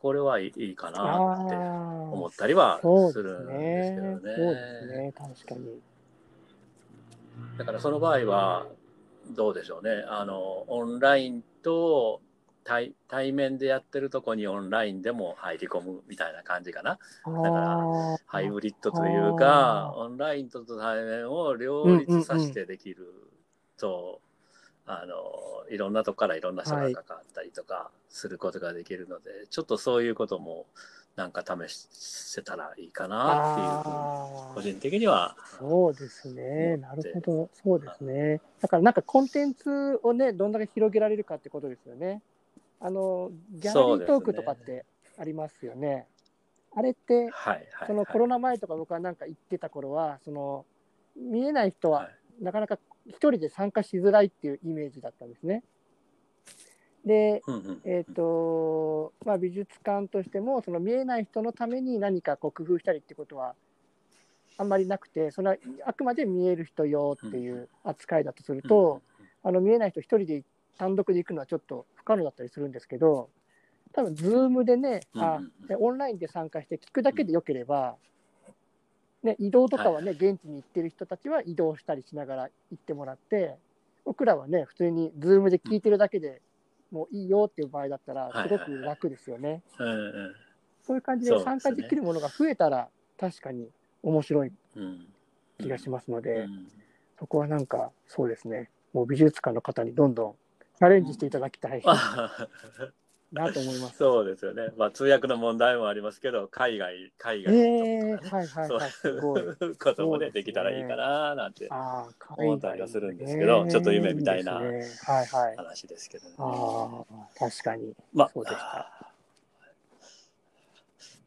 これはいいかなって思
あ
ったりは
す
するんです
ね
けどね。。
そうですね。確かに。
だからその場合はどうでしょうねあのオンラインと対対面でやってるとこにオンラインでも入り込むみたいな感じかなからハイブリッドというかオンラインと対面を両立させてできると、あのいろんなとこからいろんな人が関わったりとかすることができるので、ちょっとそういうこともなんか試せたらいいかなっていう個人的には
そうですね。なるほど。そうですね。だからなんかコンテンツをね、どんだけ広げられるかってことですよね。あの、ギャラリートークとかってありますよね。あれって、
はいはい、はい、
そのコロナ前とか僕はなんか言ってた頃は、その、見えない人
は
はい。なかなか一人で参加しづらいっていうイメージだったんですね。で、えっ、と、まあ美術館としても、その見えない人のために何かこう工夫したりってことはあんまりなくて、それはあくまで見える人用っていう扱いだとすると、あの見えない人一人で単独で行くのはちょっと不可能だったりするんですけど、多分ズームでね、あオンラインで参加して聞くだけでよければ、ね、移動とかはね、現地に行ってる人たちは移動したりしながら行ってもらって、僕らはね、普通にズームで聞いてるだけでもういいよっていう場合だったら、すごく楽ですよね。そういう感じ
で
参加できるものが増えたら、確かに面白い
うん。
気がしますの
う
で、
ん。
そこはなんか、そうですね、もう美術館の方にどんどんチャレンジしていただきたい
あ
なと思います。
そうですよね。まあ通訳の問題もありますけど、海外、海外
えー、
の人とかね、
はいはいはい、す
そう
ごい。
こともね、
ね
できたらいいかななんて思ったりはするんですけどちょっと夢みたいない
ですねはいはい。
話ですけどね。
ああ、確かに。
まあ
そうでした。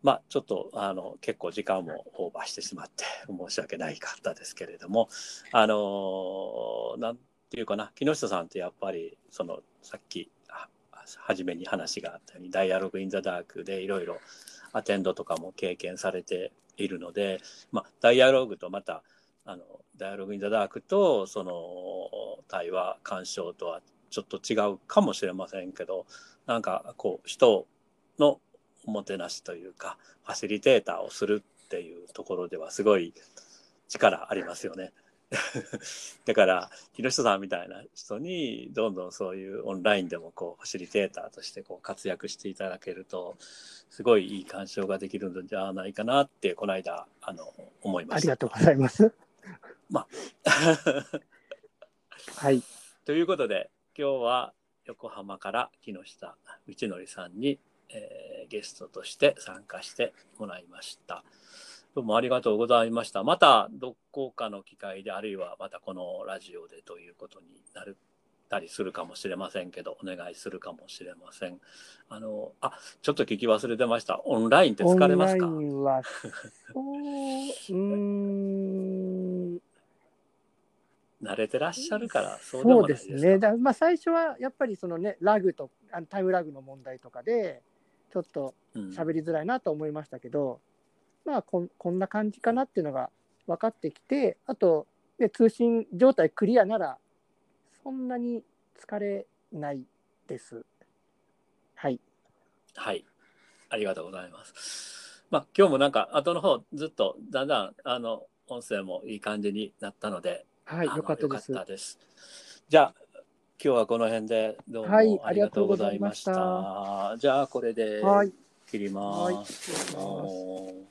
まあちょっとあの結構時間もオーバーしてしまって申し訳ないかったですけれどもあのなんっていうかな木下さんってやっぱりそのさっき初めに話があったように「ダイアログ・イン・ザ・ダーク」でいろいろアテンドとかも経験されているので、まあ、ダイアログとまたあのダイアログ・イン・ザ・ダークとその対話鑑賞とはちょっと違うかもしれませんけどなんかこう人のおもてなしというかファシリテーターをするっていうところではすごい力ありますよね。だから木下さんみたいな人にどんどんそういうオンラインでもこうファシリテーターとしてこう活躍していただけるとすごいいい鑑賞ができるのではないかなってこの間あの思いました。
ありがとうございます。
まあ
はい。
ということで今日は横浜から木下道則さんに、えー、ゲストとして参加してもらいました。どうもありがとうございました。またどこかの機会で、あるいはまたこのラジオでということになるたりするかもしれませんけど、お願いするかもしれません。あの、あ、ちょっと聞き忘れてました。オンラインって疲れますか？オンラインは、そう、うん。慣れてらっしゃるから、
そうでもないですそうですね。だまあ最初はやっぱりそのね、ラグと、あのタイムラグの問題とかで、ちょっと喋りづらいなと思いましたけど、まあここんな感じかなっていうのが分かってきてあと、ね、通信状態クリアならそんなに疲れないです。はい。
はい。ありがとうございます。まあ今日もなんか後の方ずっとだんだんあの音声もいい感じになったので、
はい、よかったです。
じゃあ今日はこの辺でどうもありがとうございました。はい、じゃあこれで切ります。はい、切ります